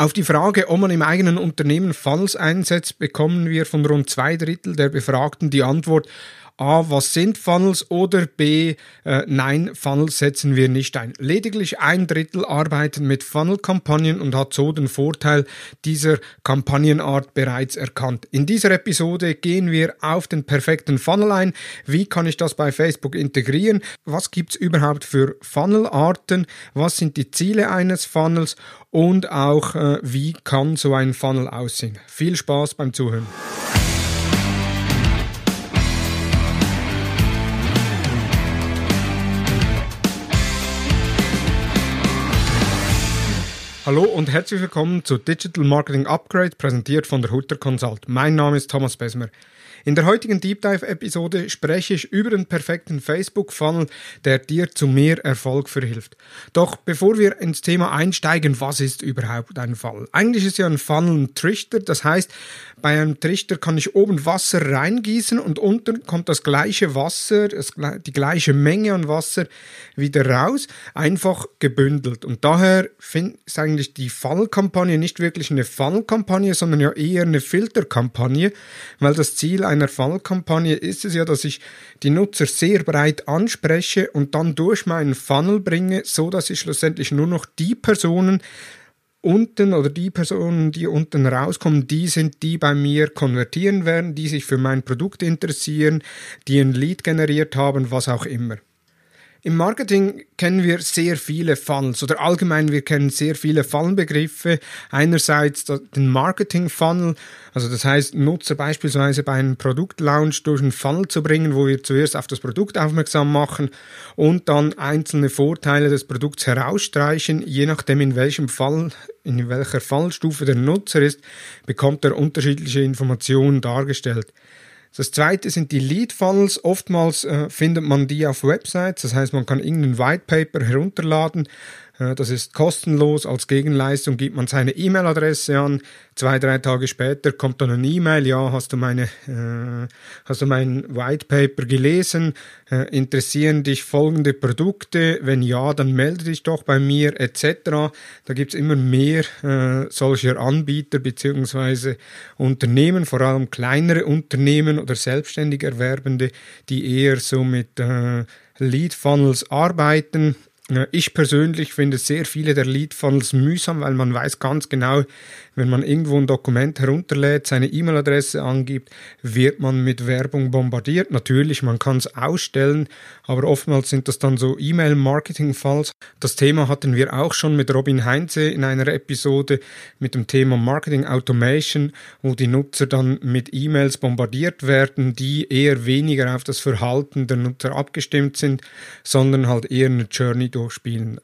Auf die Frage, ob man im eigenen Unternehmen Funnels einsetzt, bekommen wir von rund zwei Drittel der Befragten die Antwort, A, was sind Funnels oder B, äh, nein, Funnels setzen wir nicht ein. Lediglich ein Drittel arbeiten mit Funnel-Kampagnen und hat so den Vorteil dieser Kampagnenart bereits erkannt. In dieser Episode gehen wir auf den perfekten Funnel ein. Wie kann ich das bei Facebook integrieren? Was gibt's überhaupt für Funnelarten? Was sind die Ziele eines Funnels? Und auch, äh, wie kann so ein Funnel aussehen? Viel Spaß beim Zuhören. Hallo und herzlich willkommen zu Digital Marketing Upgrade, präsentiert von der Hutter Consult. Mein Name ist Thomas Besmer. In der heutigen Deep Dive Episode spreche ich über den perfekten Facebook Funnel, der dir zu mehr Erfolg verhilft. Doch bevor wir ins Thema einsteigen, was ist überhaupt ein Funnel? Eigentlich ist ja ein Funnel ein Trichter, das heißt, bei einem Trichter kann ich oben Wasser reingießen und unten kommt das gleiche Wasser, die gleiche Menge an Wasser wieder raus, einfach gebündelt. Und daher ist eigentlich die Funnel-Kampagne nicht wirklich eine Funnel-Kampagne, sondern ja eher eine Filterkampagne, weil das Ziel einer Funnel-Kampagne ist es ja, dass ich die Nutzer sehr breit anspreche und dann durch meinen Funnel bringe, so dass ich schlussendlich nur noch die Personen unten oder die Personen, die unten rauskommen, die sind, die bei mir konvertieren werden, die sich für mein Produkt interessieren, die ein Lead generiert haben, was auch immer. Im Marketing kennen wir sehr viele Funnels oder allgemein wir kennen sehr viele Funnelbegriffe. Einerseits den Marketing Funnel, also das heißt Nutzer beispielsweise bei einem Produktlaunch durch einen Funnel zu bringen, wo wir zuerst auf das Produkt aufmerksam machen und dann einzelne Vorteile des Produkts herausstreichen. Je nachdem in welchem Fall, in welcher Fallstufe der Nutzer ist, bekommt er unterschiedliche Informationen dargestellt. Das zweite sind die Lead Funnels. Oftmals äh, findet man die auf Websites. Das heißt, man kann irgendein White Paper herunterladen das ist kostenlos. Als Gegenleistung gibt man seine E-Mail-Adresse an. Zwei, drei Tage später kommt dann eine E-Mail. Ja, hast du meine, äh, hast du mein White Paper gelesen? Äh, interessieren dich folgende Produkte? Wenn ja, dann melde dich doch bei mir etc. Da gibt's immer mehr äh, solcher Anbieter beziehungsweise Unternehmen, vor allem kleinere Unternehmen oder selbstständig Erwerbende, die eher so mit äh, Lead Funnels arbeiten ich persönlich finde sehr viele der Lead Funnels mühsam, weil man weiß ganz genau, wenn man irgendwo ein Dokument herunterlädt, seine E-Mail-Adresse angibt, wird man mit Werbung bombardiert. Natürlich, man kann es ausstellen, aber oftmals sind das dann so E-Mail-Marketing-Falls. Das Thema hatten wir auch schon mit Robin Heinze in einer Episode mit dem Thema Marketing Automation, wo die Nutzer dann mit E-Mails bombardiert werden, die eher weniger auf das Verhalten der Nutzer abgestimmt sind, sondern halt eher eine Journey durchspielen.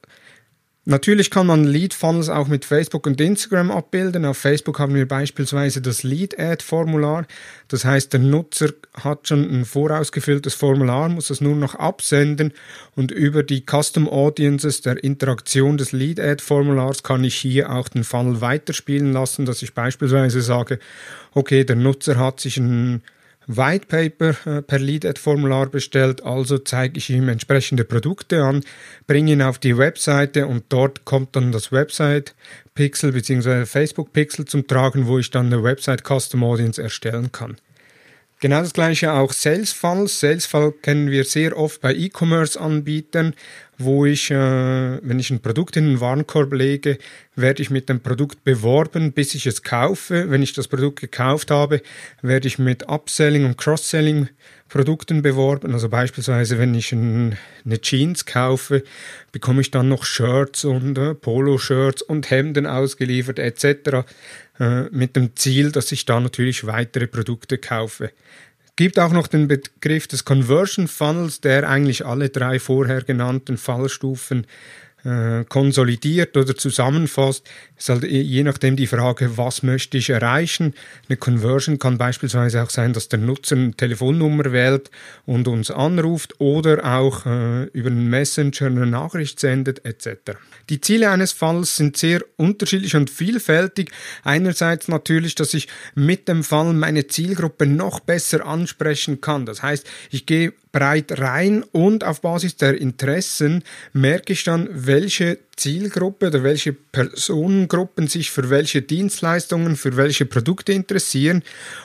Natürlich kann man Lead Funnels auch mit Facebook und Instagram abbilden. Auf Facebook haben wir beispielsweise das Lead Ad Formular. Das heißt, der Nutzer hat schon ein vorausgefülltes Formular, muss es nur noch absenden und über die Custom Audiences der Interaktion des Lead Ad Formulars kann ich hier auch den Funnel weiterspielen lassen, dass ich beispielsweise sage, okay, der Nutzer hat sich ein White Paper äh, per Lead-Ad-Formular bestellt, also zeige ich ihm entsprechende Produkte an, bringe ihn auf die Webseite und dort kommt dann das Website-Pixel bzw. Facebook-Pixel zum Tragen, wo ich dann eine Website-Custom Audience erstellen kann. Genau das gleiche auch Sales Funnels. Sales Funnel kennen wir sehr oft bei E-Commerce-Anbietern, wo ich, äh, wenn ich ein Produkt in den Warenkorb lege, werde ich mit dem Produkt beworben, bis ich es kaufe. Wenn ich das Produkt gekauft habe, werde ich mit Upselling und Cross-Selling Produkten beworben. Also beispielsweise, wenn ich ein, eine Jeans kaufe, bekomme ich dann noch Shirts und äh, Polo-Shirts und Hemden ausgeliefert etc. Äh, mit dem Ziel, dass ich da natürlich weitere Produkte kaufe gibt auch noch den Begriff des Conversion Funnels, der eigentlich alle drei vorher genannten Fallstufen konsolidiert oder zusammenfasst, ist halt je nachdem die Frage, was möchte ich erreichen. Eine Conversion kann beispielsweise auch sein, dass der Nutzer eine Telefonnummer wählt und uns anruft oder auch äh, über einen Messenger eine Nachricht sendet etc. Die Ziele eines Falls sind sehr unterschiedlich und vielfältig. Einerseits natürlich, dass ich mit dem Fall meine Zielgruppe noch besser ansprechen kann. Das heißt, ich gehe breit rein und auf Basis der Interessen merke ich dann, welche Zielgruppe oder welche Personengruppen sich für welche Dienstleistungen, für welche Produkte interessieren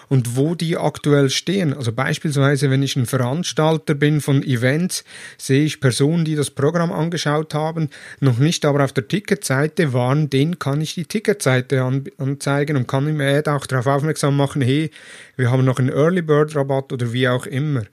und wo die aktuell stehen. Also beispielsweise, wenn ich ein Veranstalter bin von Events, sehe ich Personen, die das Programm angeschaut haben, noch nicht aber auf der Ticketseite waren, denen kann ich die Ticketseite anzeigen und kann im Ad auch darauf aufmerksam machen, hey, wir haben noch einen Early Bird Rabatt oder wie auch immer.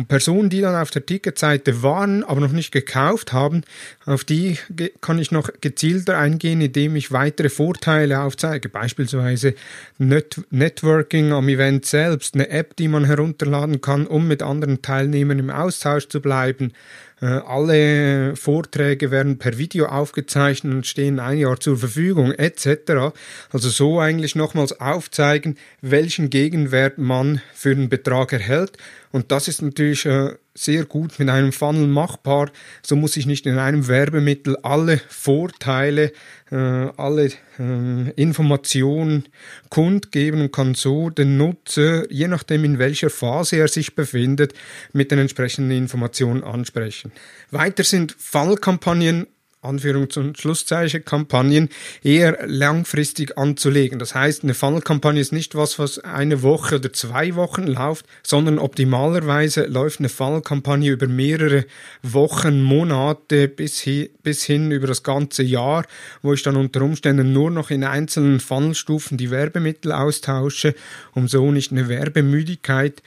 Und Personen, die dann auf der Ticketseite waren, aber noch nicht gekauft haben, auf die kann ich noch gezielter eingehen, indem ich weitere Vorteile aufzeige. Beispielsweise Net Networking am Event selbst, eine App, die man herunterladen kann, um mit anderen Teilnehmern im Austausch zu bleiben äh, alle Vorträge werden per Video aufgezeichnet und stehen ein Jahr zur Verfügung etc. Also so eigentlich nochmals aufzeigen, welchen Gegenwert man für den Betrag erhält. Und das ist natürlich äh, sehr gut mit einem Funnel machbar. So muss ich nicht in einem Werbemittel alle Vorteile, äh, alle äh, Informationen kundgeben und kann so den Nutzer, je nachdem in welcher Phase er sich befindet, mit den entsprechenden Informationen ansprechen. Weiter sind Fallkampagnen Anführungs- und Schlusszeichen Kampagnen eher langfristig anzulegen. Das heißt, eine Funnel-Kampagne ist nicht was, was eine Woche oder zwei Wochen läuft, sondern optimalerweise läuft eine Funnel-Kampagne über mehrere Wochen, Monate bis, hi bis hin über das ganze Jahr, wo ich dann unter Umständen nur noch in einzelnen Funnelstufen die Werbemittel austausche, um so nicht eine Werbemüdigkeit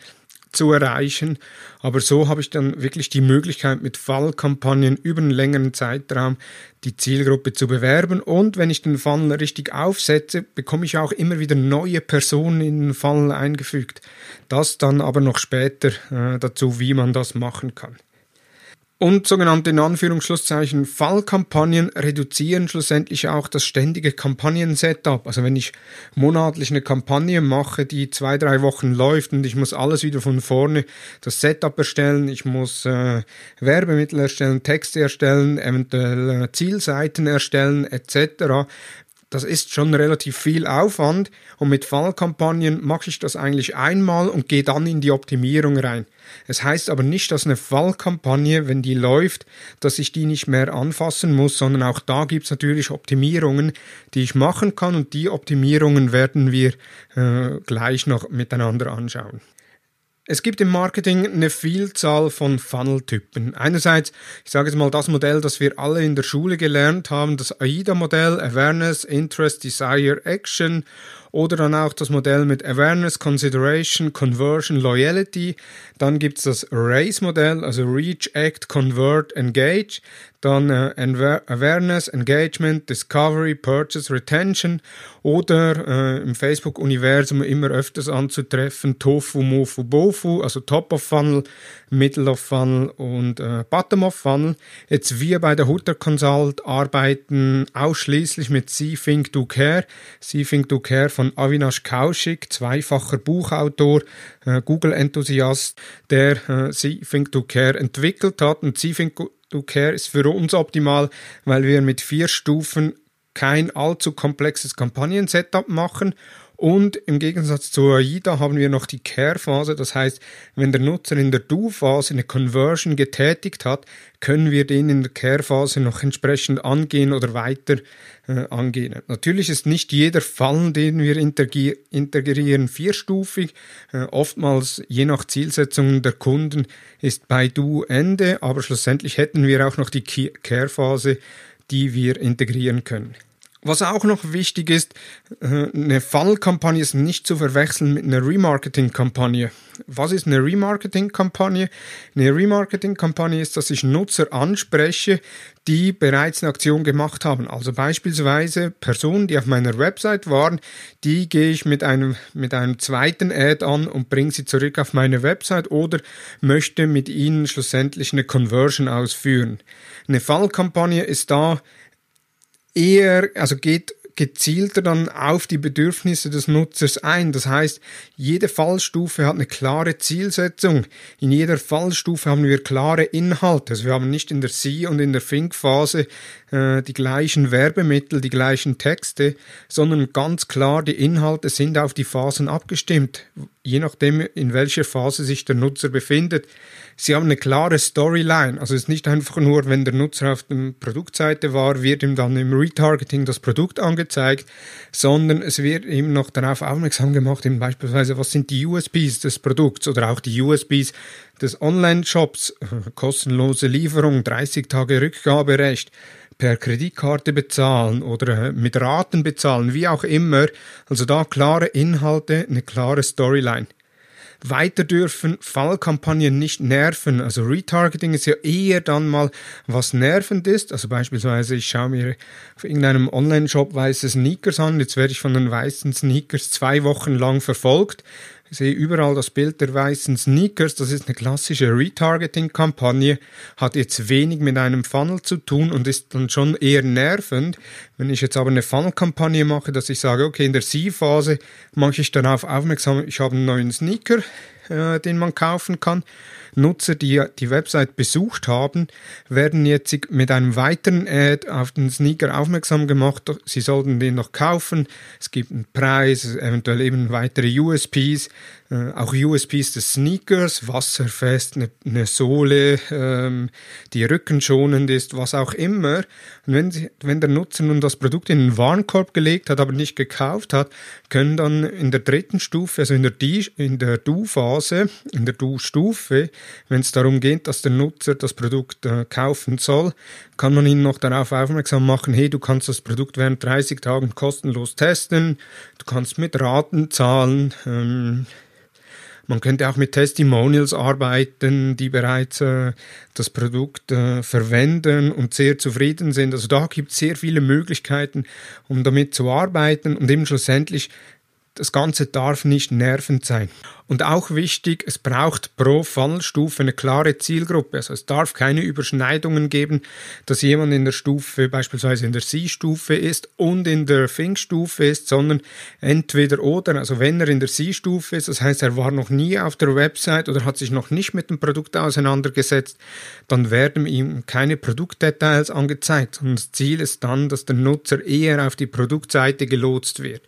zu erreichen. Aber so habe ich dann wirklich die Möglichkeit, mit Fallkampagnen über einen längeren Zeitraum die Zielgruppe zu bewerben. Und wenn ich den Fall richtig aufsetze, bekomme ich auch immer wieder neue Personen in den Fall eingefügt. Das dann aber noch später äh, dazu, wie man das machen kann. Und sogenannte in Anführungsschlusszeichen Fallkampagnen reduzieren schlussendlich auch das ständige Kampagnen-Setup. Also wenn ich monatlich eine Kampagne mache, die zwei, drei Wochen läuft und ich muss alles wieder von vorne das Setup erstellen, ich muss äh, Werbemittel erstellen, Texte erstellen, eventuell äh, Zielseiten erstellen etc., das ist schon relativ viel Aufwand und mit Fallkampagnen mache ich das eigentlich einmal und gehe dann in die Optimierung rein. Es heißt aber nicht, dass eine Fallkampagne, wenn die läuft, dass ich die nicht mehr anfassen muss, sondern auch da gibt es natürlich Optimierungen, die ich machen kann und die Optimierungen werden wir äh, gleich noch miteinander anschauen. Es gibt im Marketing eine Vielzahl von Funnel-Typen. Einerseits, ich sage jetzt mal das Modell, das wir alle in der Schule gelernt haben, das AIDA-Modell, Awareness, Interest, Desire, Action oder dann auch das Modell mit Awareness, Consideration, Conversion, Loyalty. Dann gibt es das RACE-Modell, also Reach, Act, Convert, Engage. Dann äh, Awareness, Engagement, Discovery, Purchase, Retention oder äh, im Facebook-Universum immer öfters anzutreffen Tofu, Mofu, Bofu, also Top of Funnel, Middle of Funnel und äh, Bottom of Funnel. Jetzt wir bei der Hutter Consult arbeiten ausschließlich mit See, Think, Do, Care. See, Think, Do, Care von Avinash Kaushik, zweifacher Buchautor, äh, Google-Enthusiast, der äh, See, Think, Do, Care entwickelt hat. Und See, Think, Do, Care ist für uns optimal, weil wir mit vier Stufen kein allzu komplexes Kampagnen-Setup machen und im Gegensatz zu AIDA haben wir noch die Care-Phase. Das heißt, wenn der Nutzer in der Do-Phase eine Conversion getätigt hat, können wir den in der Care-Phase noch entsprechend angehen oder weiter äh, angehen. Natürlich ist nicht jeder Fall, den wir integrieren, vierstufig. Äh, oftmals, je nach Zielsetzungen der Kunden, ist bei Do Ende, aber schlussendlich hätten wir auch noch die Care-Phase, die wir integrieren können. Was auch noch wichtig ist, äh, eine Funnel-Kampagne ist nicht zu verwechseln mit einer Remarketing-Kampagne. Was ist eine Remarketing-Kampagne? Eine Remarketing-Kampagne ist, dass ich Nutzer anspreche, die bereits eine Aktion gemacht haben. Also beispielsweise Personen, die auf meiner Website waren, die gehe ich mit einem, mit einem zweiten Ad an und bringe sie zurück auf meine Website oder möchte mit ihnen schlussendlich eine Conversion ausführen. Eine Fallkampagne ist da, eher, also geht gezielter dann auf die Bedürfnisse des Nutzers ein. Das heißt, jede Fallstufe hat eine klare Zielsetzung. In jeder Fallstufe haben wir klare Inhalte. Also wir haben nicht in der See- und in der Think-Phase äh, die gleichen Werbemittel, die gleichen Texte, sondern ganz klar, die Inhalte sind auf die Phasen abgestimmt, je nachdem, in welcher Phase sich der Nutzer befindet. Sie haben eine klare Storyline, also es ist nicht einfach nur, wenn der Nutzer auf der Produktseite war, wird ihm dann im Retargeting das Produkt angezeigt, sondern es wird ihm noch darauf aufmerksam gemacht, eben beispielsweise, was sind die USPs des Produkts oder auch die USPs des Online-Shops, kostenlose Lieferung, 30 Tage Rückgaberecht, per Kreditkarte bezahlen oder mit Raten bezahlen, wie auch immer. Also da klare Inhalte, eine klare Storyline. Weiter dürfen Fallkampagnen nicht nerven. Also Retargeting ist ja eher dann mal was nervend ist. Also beispielsweise ich schaue mir auf irgendeinem Online-Shop weiße Sneakers an. Jetzt werde ich von den weißen Sneakers zwei Wochen lang verfolgt. Sehe überall das Bild der weißen Sneakers. Das ist eine klassische Retargeting-Kampagne, hat jetzt wenig mit einem Funnel zu tun und ist dann schon eher nervend. Wenn ich jetzt aber eine Funnel-Kampagne mache, dass ich sage, okay, in der C-Phase mache ich darauf aufmerksam, ich habe einen neuen Sneaker, äh, den man kaufen kann. Nutzer, die die Website besucht haben, werden jetzt mit einem weiteren Ad auf den Sneaker aufmerksam gemacht. Sie sollten den noch kaufen. Es gibt einen Preis, eventuell eben weitere USPs. Äh, auch USPs des Sneakers, wasserfest, eine, eine Sohle, ähm, die rückenschonend ist, was auch immer. Und wenn, sie, wenn der Nutzer nun das Produkt in den Warenkorb gelegt hat, aber nicht gekauft hat, können dann in der dritten Stufe, also in der, in der Do-Phase, in der Do-Stufe, wenn es darum geht, dass der Nutzer das Produkt äh, kaufen soll, kann man ihn noch darauf aufmerksam machen, hey, du kannst das Produkt während 30 Tagen kostenlos testen, du kannst mit Raten zahlen, ähm, man könnte auch mit Testimonials arbeiten, die bereits äh, das Produkt äh, verwenden und sehr zufrieden sind. Also da gibt es sehr viele Möglichkeiten, um damit zu arbeiten und eben schlussendlich das Ganze darf nicht nervend sein. Und auch wichtig, es braucht pro Fallstufe eine klare Zielgruppe. Also es darf keine Überschneidungen geben, dass jemand in der Stufe, beispielsweise in der C-Stufe ist und in der Think-Stufe ist, sondern entweder oder. Also wenn er in der C-Stufe ist, das heißt, er war noch nie auf der Website oder hat sich noch nicht mit dem Produkt auseinandergesetzt, dann werden ihm keine Produktdetails angezeigt. Und das Ziel ist dann, dass der Nutzer eher auf die Produktseite gelotst wird.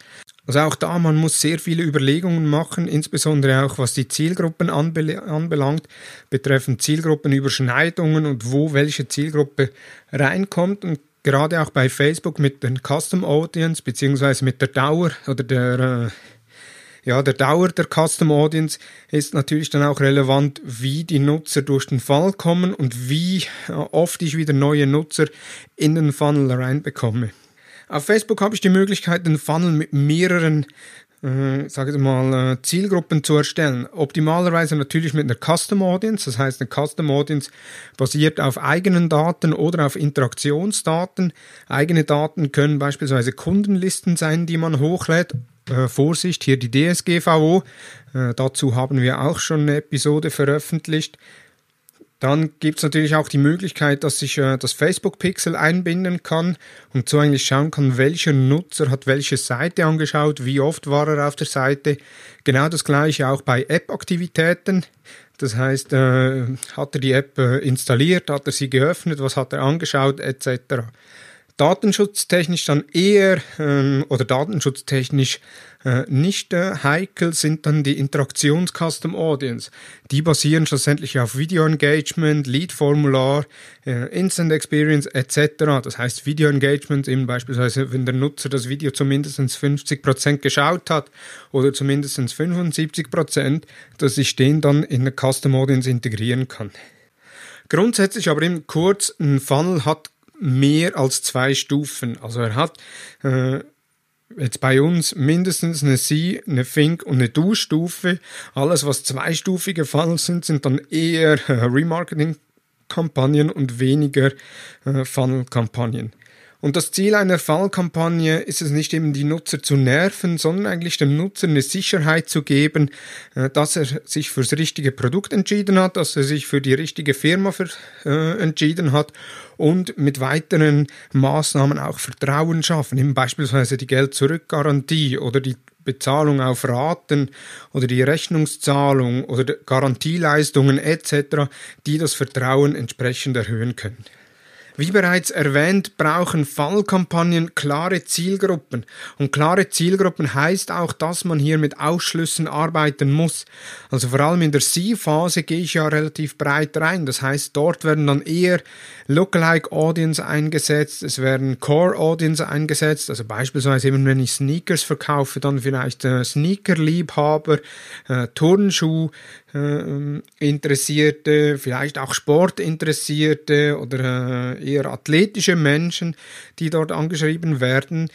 Also auch da, man muss sehr viele Überlegungen machen, insbesondere auch was die Zielgruppen anbelangt, betreffend Zielgruppenüberschneidungen und wo welche Zielgruppe reinkommt. Und gerade auch bei Facebook mit den Custom Audience beziehungsweise mit der Dauer oder der äh, ja, der Dauer der Custom Audience ist natürlich dann auch relevant, wie die Nutzer durch den Funnel kommen und wie äh, oft ich wieder neue Nutzer in den Funnel reinbekomme. Auf Facebook habe ich die Möglichkeit, einen Funnel mit mehreren äh, sage ich mal, äh, Zielgruppen zu erstellen. Optimalerweise natürlich mit einer Custom Audience, das heißt eine Custom Audience basiert auf eigenen Daten oder auf Interaktionsdaten. Eigene Daten können beispielsweise Kundenlisten sein, die man hochlädt. Äh, Vorsicht, hier die DSGVO. Dazu haben wir auch schon eine Episode veröffentlicht. Dann gibt es natürlich auch die Möglichkeit, dass ich äh, das Facebook-Pixel einbinden kann und so eigentlich schauen kann, welcher Nutzer hat welche Seite angeschaut, wie oft war er auf der Seite. Genau das gleiche auch bei App-Aktivitäten. Das heißt, äh, hat er die App äh, installiert, hat er sie geöffnet, was hat er angeschaut, etc. Datenschutztechnisch dann eher ähm, oder datenschutztechnisch äh, nicht äh, heikel sind dann die Interaktions-Custom Audience. Die basieren schlussendlich auf Video Engagement, Lead-Formular, äh, Instant Experience etc. Das heißt Video Engagement eben beispielsweise, wenn der Nutzer das Video zumindest 50% geschaut hat oder zumindest 75%, dass ich den dann in eine Custom Audience integrieren kann. Grundsätzlich aber eben kurz, ein Funnel hat mehr als zwei Stufen. Also er hat äh, jetzt bei uns mindestens eine Sie, eine Fink und eine Du-Stufe. Alles, was zweistufige Funnels sind, sind dann eher äh, Remarketing-Kampagnen und weniger äh, Funnel-Kampagnen. Und das Ziel einer Fallkampagne ist es nicht eben die Nutzer zu nerven, sondern eigentlich dem Nutzer eine Sicherheit zu geben, äh, dass er sich fürs richtige Produkt entschieden hat, dass er sich für die richtige Firma für, äh, entschieden hat und mit weiteren Maßnahmen auch Vertrauen schaffen, eben beispielsweise die Geld-Zurück-Garantie oder die Bezahlung auf Raten oder die Rechnungszahlung oder Garantieleistungen etc., die das Vertrauen entsprechend erhöhen können. Wie bereits erwähnt, brauchen Funnel-Kampagnen klare Zielgruppen. Und klare Zielgruppen heißt auch, dass man hier mit Ausschlüssen arbeiten muss. Also vor allem in der C-Phase gehe ich ja relativ breit rein. Das heißt, dort werden dann eher Lookalike Audience eingesetzt, es werden Core Audience eingesetzt. Also beispielsweise eben, wenn ich Sneakers verkaufe, dann vielleicht äh, Sneaker-Liebhaber, äh, Turnschuh, äh, Interessierte, vielleicht auch Sportinteressierte oder äh, eher athletische Menschen, die dort angeschrieben werden.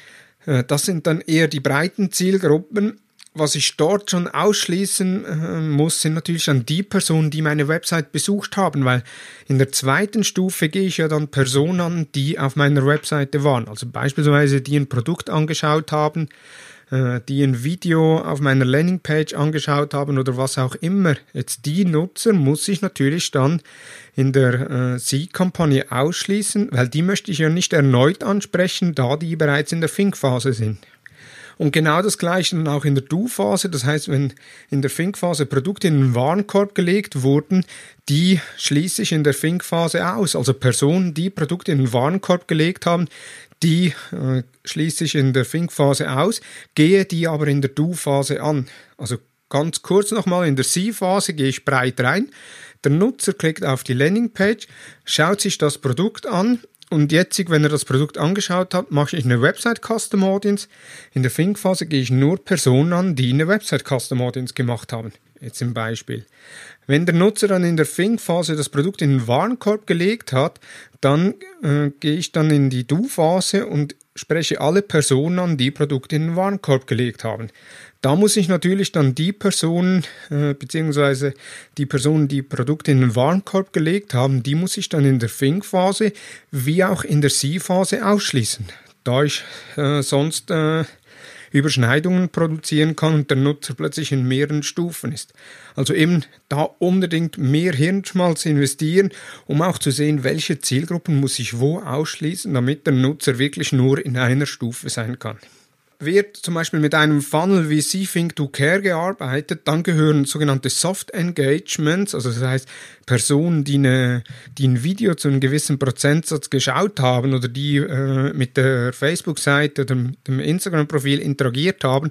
Äh, das sind dann eher die breiten Zielgruppen. Was ich dort schon ausschließen äh, muss, sind natürlich dann die Personen, die meine Website besucht haben, weil in der zweiten Stufe gehe ich ja dann Personen an, die auf meiner Webseite waren. Also beispielsweise die ein Produkt angeschaut haben, äh, die ein Video auf meiner Landingpage angeschaut haben oder was auch immer. Jetzt die Nutzer muss ich natürlich dann in der äh, Sie-Kampagne ausschließen, weil die möchte ich ja nicht erneut ansprechen, da die bereits in der Think-Phase sind. Und genau das gleiche dann auch in der Do-Phase. Das heißt, wenn in der Think-Phase Produkte in den Warenkorb gelegt wurden, die schließe ich in der Think-Phase aus. Also Personen, die Produkte in den Warenkorb gelegt haben, die äh, schließe ich in der Think-Phase aus, gehe die aber in der Do-Phase an. Also ganz kurz nochmal, in der See-Phase gehe ich breit rein. Der Nutzer klickt auf die Landingpage, schaut sich das Produkt an und jetzt, wenn er das Produkt angeschaut hat, mache ich eine Website Custom Audience. In der Think-Phase gehe ich nur Personen an, die eine Website Custom Audience gemacht haben. Jetzt im Beispiel. Wenn der Nutzer dann in der Think-Phase das Produkt in den Warenkorb gelegt hat, dann äh, gehe ich dann in die Do-Phase und spreche alle Personen an, die Produkte in den Warenkorb gelegt haben. Da muss ich natürlich dann die Personen, äh, beziehungsweise die Personen, die Produkte in den Warenkorb gelegt haben, die muss ich dann in der Think-Phase wie auch in der See-Phase ausschließen, da ich äh, sonst äh, Überschneidungen produzieren kann und der Nutzer plötzlich in mehreren Stufen ist. Also eben da unbedingt mehr Hirnschmalz investieren, um auch zu sehen, welche Zielgruppen muss ich wo ausschließen, damit der Nutzer wirklich nur in einer Stufe sein kann wird zum Beispiel mit einem Funnel wie Think to Care gearbeitet, dann gehören sogenannte Soft Engagements, also das heißt Personen, die, eine, die ein Video zu einem gewissen Prozentsatz geschaut haben oder die äh, mit der Facebook-Seite oder dem Instagram-Profil interagiert haben,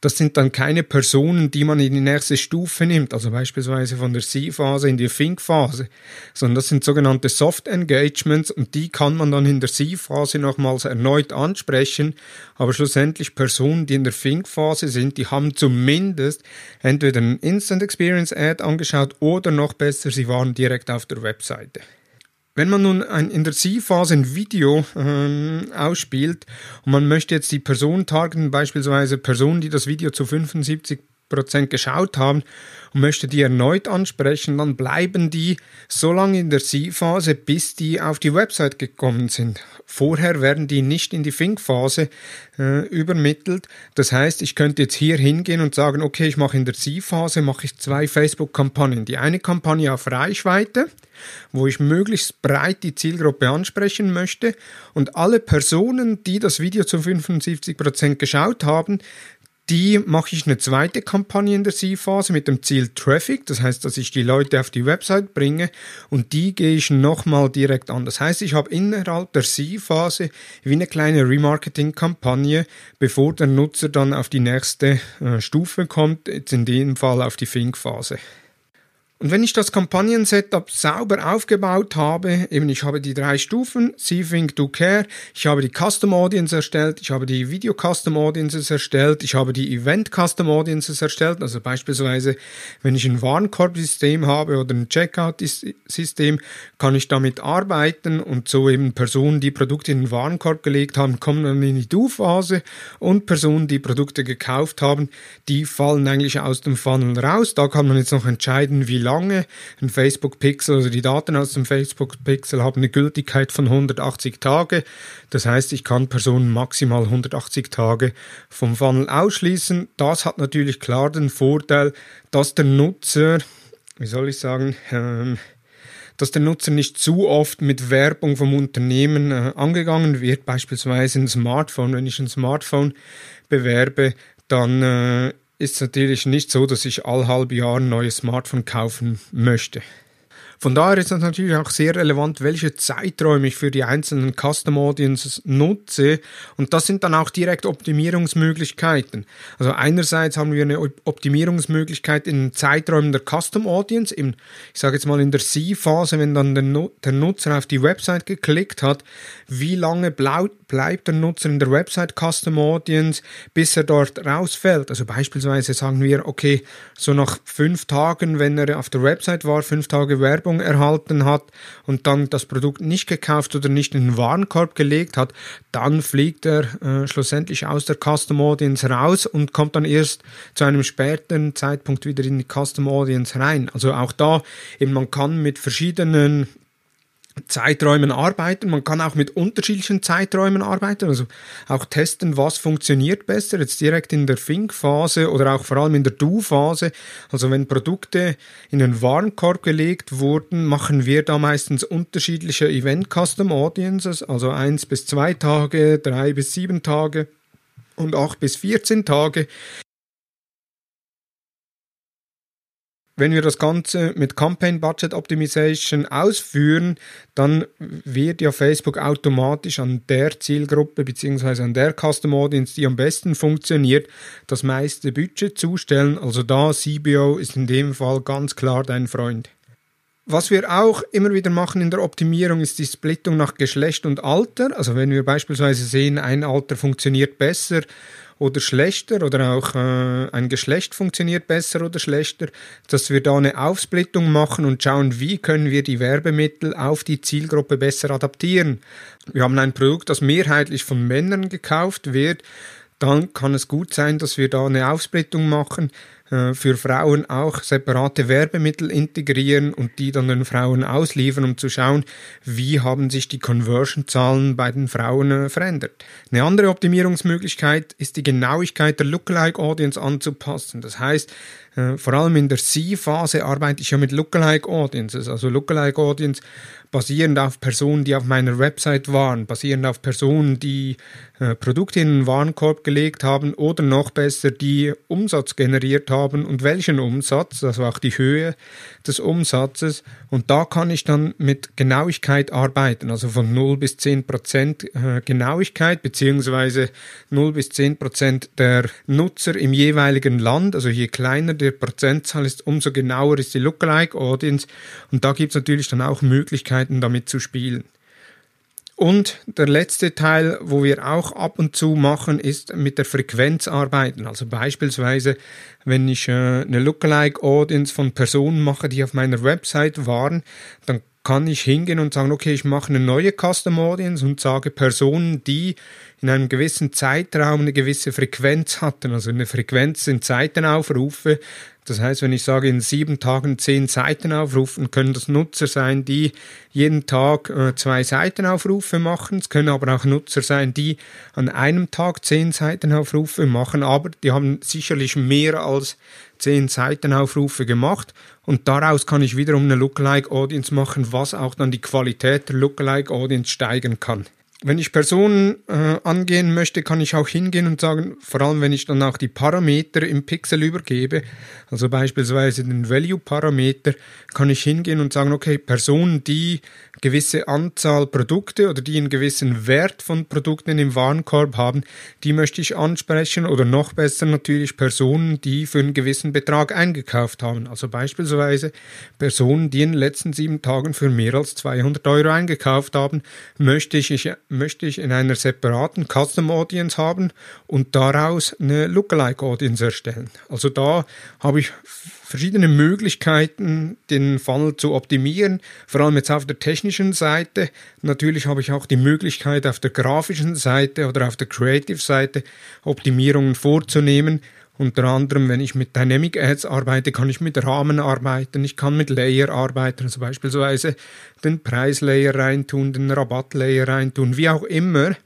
das sind dann keine Personen, die man in die nächste Stufe nimmt, also beispielsweise von der See-Phase in die Think-Phase, sondern das sind sogenannte Soft Engagements und die kann man dann in der See-Phase nochmals erneut ansprechen, aber schlussendlich Personen, die in der Think-Phase sind, die haben zumindest entweder ein Instant Experience Ad angeschaut oder noch besser, sie waren direkt auf der Webseite. Wenn man nun ein, in der C-Phase ein Video ähm, ausspielt und man möchte jetzt die Person targeten, beispielsweise Personen, die das Video zu 75 Prozent geschaut haben und möchte die erneut ansprechen, dann bleiben die so lange in der C-Phase, bis die auf die Website gekommen sind. Vorher werden die nicht in die Think-Phase äh, übermittelt. Das heißt, ich könnte jetzt hier hingehen und sagen, okay, ich mache in der C-Phase mache ich zwei Facebook-Kampagnen. Die eine Kampagne auf Reichweite, wo ich möglichst breit die Zielgruppe ansprechen möchte und alle Personen, die das Video zu 75 Prozent geschaut haben, die mache ich eine zweite Kampagne in der C-Phase mit dem Ziel Traffic, das heißt, dass ich die Leute auf die Website bringe und die gehe ich nochmal direkt an. Das heißt, ich habe innerhalb der C-Phase wie eine kleine Remarketing-Kampagne, bevor der Nutzer dann auf die nächste äh, Stufe kommt, jetzt in dem Fall auf die Think-Phase. Und wenn ich das Kampagnen-Setup sauber aufgebaut habe, eben ich habe die drei Stufen, See, Think, Do, Care, ich habe die Custom Audience erstellt, ich habe die Video Custom Audiences erstellt, ich habe die Event Custom Audiences erstellt, also beispielsweise, wenn ich ein Warenkorb-System habe oder ein Checkout-System, kann ich damit arbeiten und so eben Personen, die Produkte in den Warenkorb gelegt haben, kommen dann in die Do-Phase und Personen, die Produkte gekauft haben, die fallen eigentlich aus dem Funnel raus. Da kann man jetzt noch entscheiden, wie lange. Ein Facebook-Pixel, also die Daten aus dem Facebook-Pixel haben eine Gültigkeit von 180 Tage. Das heißt, ich kann Personen maximal 180 Tage vom Funnel ausschließen. Das hat natürlich klar den Vorteil, dass der Nutzer, wie soll ich sagen, ähm, dass der Nutzer nicht zu oft mit Werbung vom Unternehmen äh, angegangen wird, beispielsweise ein Smartphone. Wenn ich ein Smartphone bewerbe, dann äh, ist natürlich nicht so, dass ich all halb Jahr ein neues Smartphone kaufen möchte. Von daher ist es natürlich auch sehr relevant, welche Zeiträume ich für die einzelnen Custom Audiences nutze. Und das sind dann auch direkt Optimierungsmöglichkeiten. Also einerseits haben wir eine Optimierungsmöglichkeit in Zeiträumen der Custom Audience, im, ich sage jetzt mal in der C-Phase, wenn dann der, Nutzer auf die Website geklickt hat, wie lange bleibt der Nutzer in der Website Custom Audience, bis er dort rausfällt. Also beispielsweise sagen wir, okay, so nach fünf Tagen, wenn er auf der Website war, fünf Tage Werbung, Werbung erhalten hat und dann das Produkt nicht gekauft oder nicht in den Warenkorb gelegt hat, dann fliegt er äh, schlussendlich aus der Custom Audience raus und kommt dann erst zu einem späteren Zeitpunkt wieder in die Custom Audience rein. Also auch da, eben man kann mit verschiedenen Zeiträumen arbeiten. Man kann auch mit unterschiedlichen Zeiträumen arbeiten, also auch testen, was funktioniert besser, jetzt direkt in der Think-Phase oder auch vor allem in der Do-Phase. Also wenn Produkte in den Warenkorb gelegt wurden, machen wir da meistens unterschiedliche Event-Custom Audiences, also eins bis zwei Tage, drei bis sieben Tage und acht bis 14 Tage. Wenn wir das Ganze mit Campaign Budget Optimization ausführen, dann wird ja Facebook automatisch an der Zielgruppe bzw. an der Custom Audience, die am besten funktioniert, das meiste Budget zustellen. Also da CBO ist in dem Fall ganz klar dein Freund. Was wir auch immer wieder machen in der Optimierung ist die Splittung nach Geschlecht und Alter. Also wenn wir beispielsweise sehen, ein Alter funktioniert besser oder schlechter oder auch äh, ein Geschlecht funktioniert besser oder schlechter, dass wir da eine Aufsplittung machen und schauen, wie können wir die Werbemittel auf die Zielgruppe besser adaptieren. Wir haben ein Produkt, das mehrheitlich von Männern gekauft wird, dann kann es gut sein, dass wir da eine Aufsplittung machen, äh, für Frauen auch separate Werbemittel integrieren und die dann den Frauen ausliefern, um zu schauen, wie haben sich die Conversion-Zahlen bei den Frauen äh, verändert. Eine andere Optimierungsmöglichkeit ist die Genauigkeit der Lookalike Audience anzupassen. Das heißt, vor allem in der C-Phase arbeite ich ja mit Lookalike Audiences. Also Lookalike Audience basierend auf Personen, die auf meiner Website waren, basierend auf Personen, die äh, Produkte in den Warenkorb gelegt haben oder noch besser, die Umsatz generiert haben und welchen Umsatz, also auch die Höhe des Umsatzes. Und da kann ich dann mit Genauigkeit arbeiten, also von 0 bis 10 Prozent äh, Genauigkeit, beziehungsweise 0 bis 10 Prozent der Nutzer im jeweiligen Land. Also je kleiner der Prozentzahl ist, umso genauer ist die Lookalike Audience. Und da gibt es natürlich dann auch Möglichkeiten, damit zu spielen. Und der letzte Teil, wo wir auch ab und zu machen, ist mit der Frequenz arbeiten. Also beispielsweise, wenn ich äh, eine Lookalike Audience von Personen mache, die auf meiner Website waren, dann kann ich hingehen und sagen, okay, ich mache eine neue Custom Audience und sage Personen, die in einem gewissen Zeitraum eine gewisse Frequenz hatten. Also eine Frequenz sind Seitenaufrufe, das heißt, wenn ich sage, in sieben Tagen zehn Seiten aufrufen, können das Nutzer sein, die jeden Tag äh, zwei Seitenaufrufe machen. Es können aber auch Nutzer sein, die an einem Tag zehn Seitenaufrufe machen, aber die haben sicherlich mehr als zehn Seitenaufrufe gemacht und daraus kann ich wiederum eine Lookalike Audience machen, was auch dann die Qualität der Lookalike Audience steigern kann. Wenn ich Personen äh, angehen möchte, kann ich auch hingehen und sagen, vor allem wenn ich dann auch die Parameter im Pixel übergebe, also beispielsweise den Value-Parameter, kann ich hingehen und sagen, okay, Personen, die gewisse Anzahl Produkte oder die einen gewissen Wert von Produkten im Warenkorb haben, die möchte ich ansprechen oder noch besser natürlich Personen, die für einen gewissen Betrag eingekauft haben. Also beispielsweise Personen, die in den letzten sieben Tagen für mehr als 200 Euro eingekauft haben, möchte ich, möchte ich in einer separaten Custom Audience haben und daraus eine Lookalike Audience erstellen. Also da habe ich verschiedene Möglichkeiten, den Funnel zu optimieren, vor allem jetzt auf der technischen Seite. Natürlich habe ich auch die Möglichkeit, auf der grafischen Seite oder auf der Creative-Seite Optimierungen vorzunehmen. Unter anderem, wenn ich mit Dynamic Ads arbeite, kann ich mit Rahmen arbeiten, ich kann mit Layer arbeiten, also beispielsweise den Preislayer reintun, den Rabattlayer reintun, wie auch immer.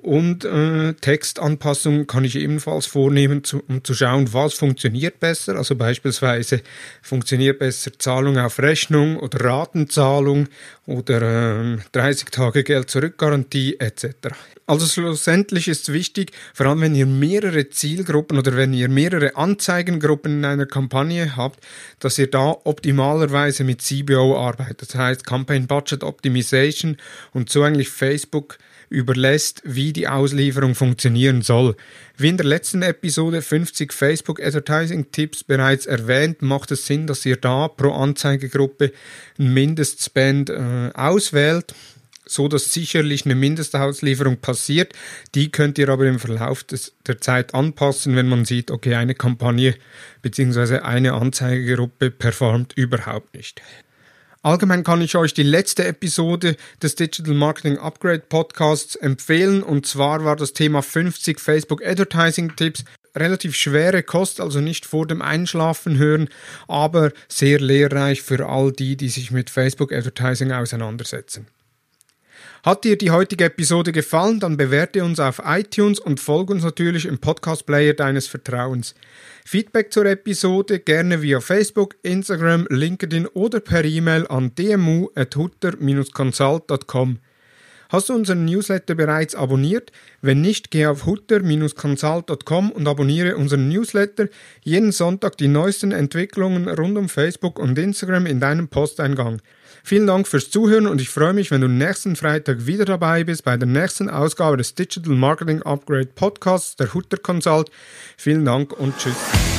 und äh, Textanpassungen kann ich ebenfalls vornehmen, zu, um zu schauen, was funktioniert besser. Also beispielsweise funktioniert besser Zahlung auf Rechnung oder Ratenzahlung oder äh, 30 Tage Geld zurück Garantie etc. Also schlussendlich ist es wichtig, vor allem wenn ihr mehrere Zielgruppen oder wenn ihr mehrere Anzeigengruppen in einer Kampagne habt, dass ihr da optimalerweise mit CBO arbeitet. Das heißt Campaign Budget Optimization und so eigentlich Facebook überlässt, wie die Auslieferung funktionieren soll. Wie in der letzten Episode 50 Facebook Advertising Tipps bereits erwähnt, macht es Sinn, dass ihr da pro Anzeigegruppe einen Mindestspend äh, auswählt so dass sicherlich eine Mindestauslieferung passiert. Die könnt ihr aber im Verlauf des, der Zeit anpassen, wenn man sieht, okay, eine Kampagne bzw. eine Anzeigegruppe performt überhaupt nicht. Allgemein kann ich euch die letzte Episode des Digital Marketing Upgrade Podcasts empfehlen und zwar war das Thema 50 Facebook Advertising Tipps. Relativ schwere Kost, also nicht vor dem Einschlafen hören, aber sehr lehrreich für all die, die sich mit Facebook Advertising auseinandersetzen. Hat dir die heutige Episode gefallen, dann bewerte uns auf iTunes und folge uns natürlich im Podcast-Player deines Vertrauens. Feedback zur Episode gerne via Facebook, Instagram, LinkedIn oder per E-Mail an dmu.hutter-consult.com. Hast du unseren Newsletter bereits abonniert? Wenn nicht, geh auf hutter-consult.com und abonniere unseren Newsletter. Jeden Sonntag die neuesten Entwicklungen rund um Facebook und Instagram in deinem Posteingang. Vielen Dank fürs Zuhören und ich freue mich, wenn du nächsten Freitag wieder dabei bist bei der nächsten Ausgabe des Digital Marketing Upgrade Podcasts der Hutter Consult. Vielen Dank und tschüss.